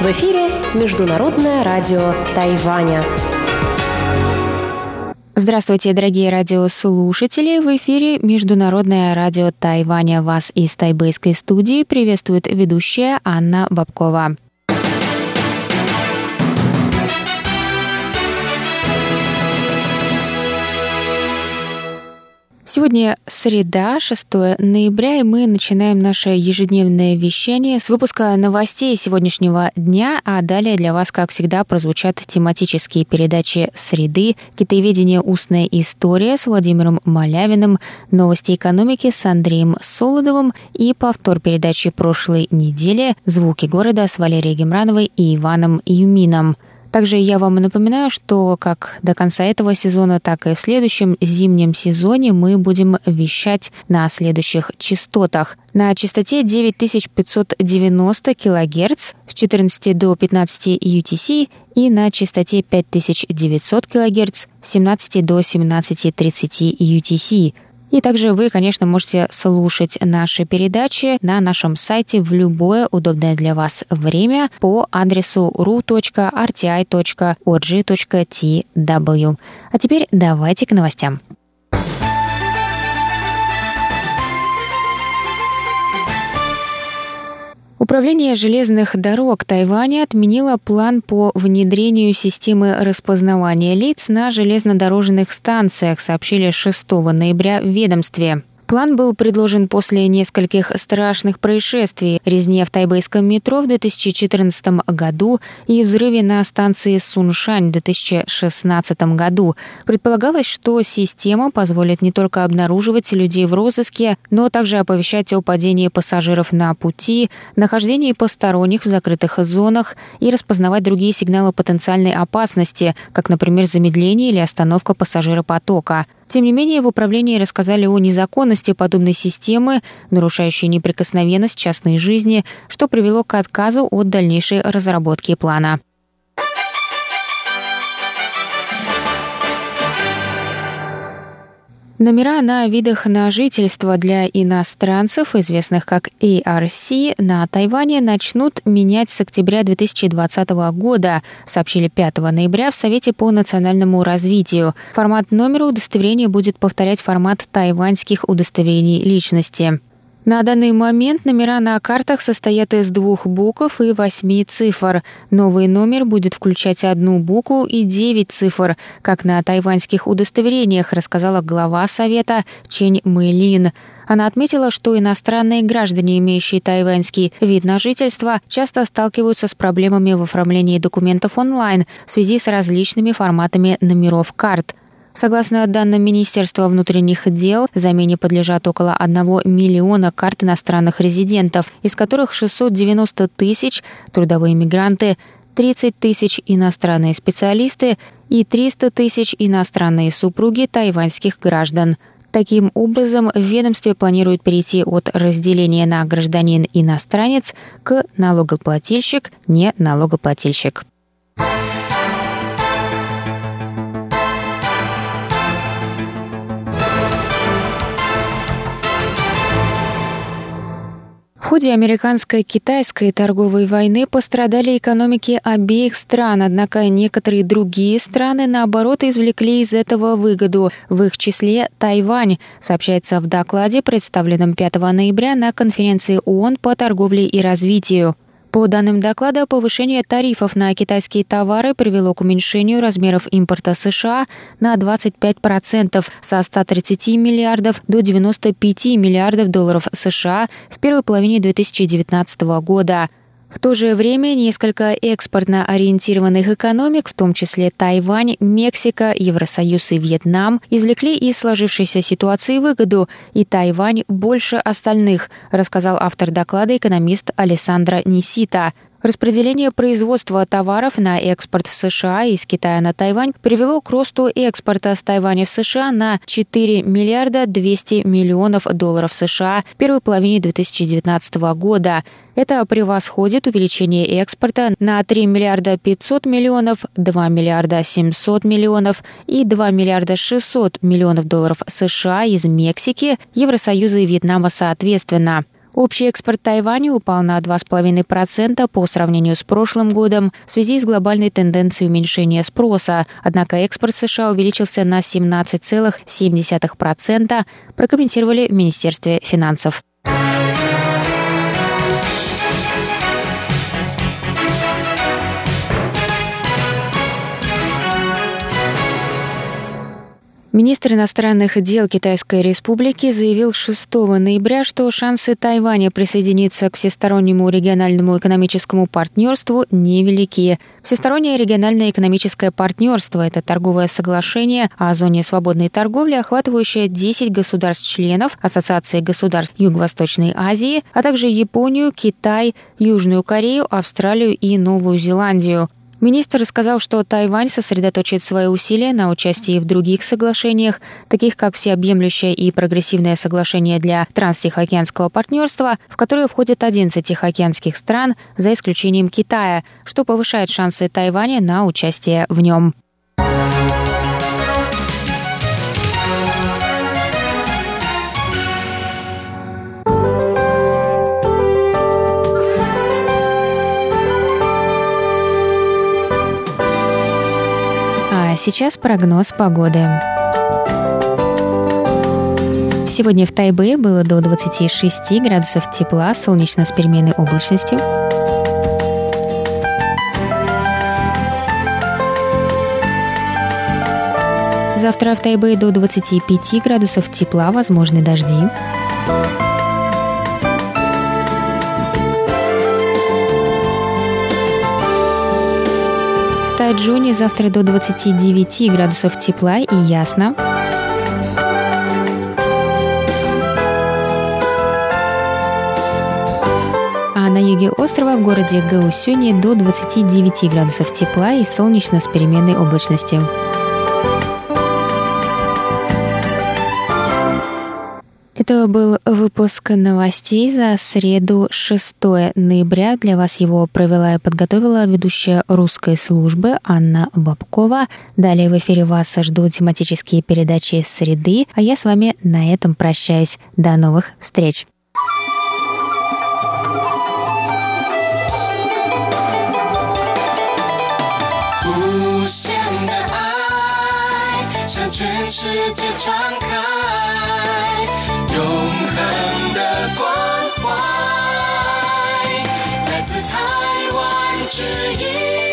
В эфире Международное радио Тайваня. Здравствуйте, дорогие радиослушатели! В эфире Международное радио Тайваня. Вас из тайбэйской студии приветствует ведущая Анна Бабкова. Сегодня среда, 6 ноября, и мы начинаем наше ежедневное вещание с выпуска новостей сегодняшнего дня, а далее для вас, как всегда, прозвучат тематические передачи «Среды», «Китаеведение. Устная история» с Владимиром Малявиным, «Новости экономики» с Андреем Солодовым и повтор передачи прошлой недели «Звуки города» с Валерией Гемрановой и Иваном Юмином – также я вам напоминаю, что как до конца этого сезона, так и в следующем зимнем сезоне мы будем вещать на следующих частотах. На частоте 9590 кГц с 14 до 15 UTC и на частоте 5900 кГц с 17 до 17.30 UTC. И также вы, конечно, можете слушать наши передачи на нашем сайте в любое удобное для вас время по адресу ru.rti.org.tw. А теперь давайте к новостям. Управление железных дорог Тайваня отменило план по внедрению системы распознавания лиц на железнодорожных станциях, сообщили 6 ноября в ведомстве. План был предложен после нескольких страшных происшествий, резни в тайбэйском метро в 2014 году и взрыве на станции Суншань в 2016 году. Предполагалось, что система позволит не только обнаруживать людей в розыске, но также оповещать о падении пассажиров на пути, нахождении посторонних в закрытых зонах и распознавать другие сигналы потенциальной опасности, как, например, замедление или остановка пассажиропотока. Тем не менее, в управлении рассказали о незаконности подобной системы, нарушающей неприкосновенность частной жизни, что привело к отказу от дальнейшей разработки плана. Номера на видах на жительство для иностранцев, известных как ARC, на Тайване начнут менять с октября 2020 года, сообщили 5 ноября в Совете по национальному развитию. Формат номера удостоверения будет повторять формат тайваньских удостоверений личности. На данный момент номера на картах состоят из двух букв и восьми цифр. Новый номер будет включать одну букву и девять цифр, как на тайваньских удостоверениях, рассказала глава Совета Чень Мэлин. Она отметила, что иностранные граждане, имеющие тайваньский вид на жительство, часто сталкиваются с проблемами в оформлении документов онлайн в связи с различными форматами номеров карт – Согласно данным Министерства внутренних дел, замене подлежат около 1 миллиона карт иностранных резидентов, из которых 690 тысяч – трудовые мигранты, 30 тысяч иностранные специалисты и 300 тысяч иностранные супруги тайваньских граждан. Таким образом, в ведомстве планируют перейти от разделения на гражданин-иностранец к налогоплательщик-не налогоплательщик. Ходе американско-китайской торговой войны пострадали экономики обеих стран, однако некоторые другие страны, наоборот, извлекли из этого выгоду, в их числе Тайвань, сообщается в докладе, представленном 5 ноября на конференции ООН по торговле и развитию. По данным доклада, повышение тарифов на китайские товары привело к уменьшению размеров импорта США на 25% со 130 миллиардов до 95 миллиардов долларов США в первой половине 2019 года. В то же время несколько экспортно ориентированных экономик, в том числе Тайвань, Мексика, Евросоюз и Вьетнам, извлекли из сложившейся ситуации выгоду, и Тайвань больше остальных, рассказал автор доклада экономист Александра Нисита. Распределение производства товаров на экспорт в США из Китая на Тайвань привело к росту экспорта с Тайваня в США на 4 миллиарда 200 миллионов долларов США в первой половине 2019 года. Это превосходит увеличение экспорта на 3 миллиарда 500 миллионов, 2 миллиарда 700 миллионов и 2 миллиарда 600 миллионов долларов США из Мексики, Евросоюза и Вьетнама соответственно. Общий экспорт Тайваня упал на 2,5% по сравнению с прошлым годом в связи с глобальной тенденцией уменьшения спроса. Однако экспорт США увеличился на 17,7%, прокомментировали в Министерстве финансов. Министр иностранных дел Китайской Республики заявил 6 ноября, что шансы Тайваня присоединиться к всестороннему региональному экономическому партнерству невелики. Всестороннее региональное экономическое партнерство – это торговое соглашение о зоне свободной торговли, охватывающее 10 государств-членов Ассоциации государств Юго-Восточной Азии, а также Японию, Китай, Южную Корею, Австралию и Новую Зеландию. Министр рассказал, что Тайвань сосредоточит свои усилия на участии в других соглашениях, таких как всеобъемлющее и прогрессивное соглашение для транстихоокеанского партнерства, в которое входит 11 тихоокеанских стран, за исключением Китая, что повышает шансы Тайваня на участие в нем. Сейчас прогноз погоды. Сегодня в Тайбе было до 26 градусов тепла, солнечно с переменной облачностью. Завтра в Тайбе до 25 градусов тепла, возможны дожди. Тайджуне завтра до 29 градусов тепла и ясно. А на юге острова в городе Гаусюни до 29 градусов тепла и солнечно с переменной облачностью. Это был выпуск новостей за среду 6 ноября. Для вас его провела и подготовила ведущая русской службы Анна Бабкова. Далее в эфире вас ждут тематические передачи среды, а я с вами на этом прощаюсь. До новых встреч! 向全世界传开，永恒的关怀，来自台湾之音。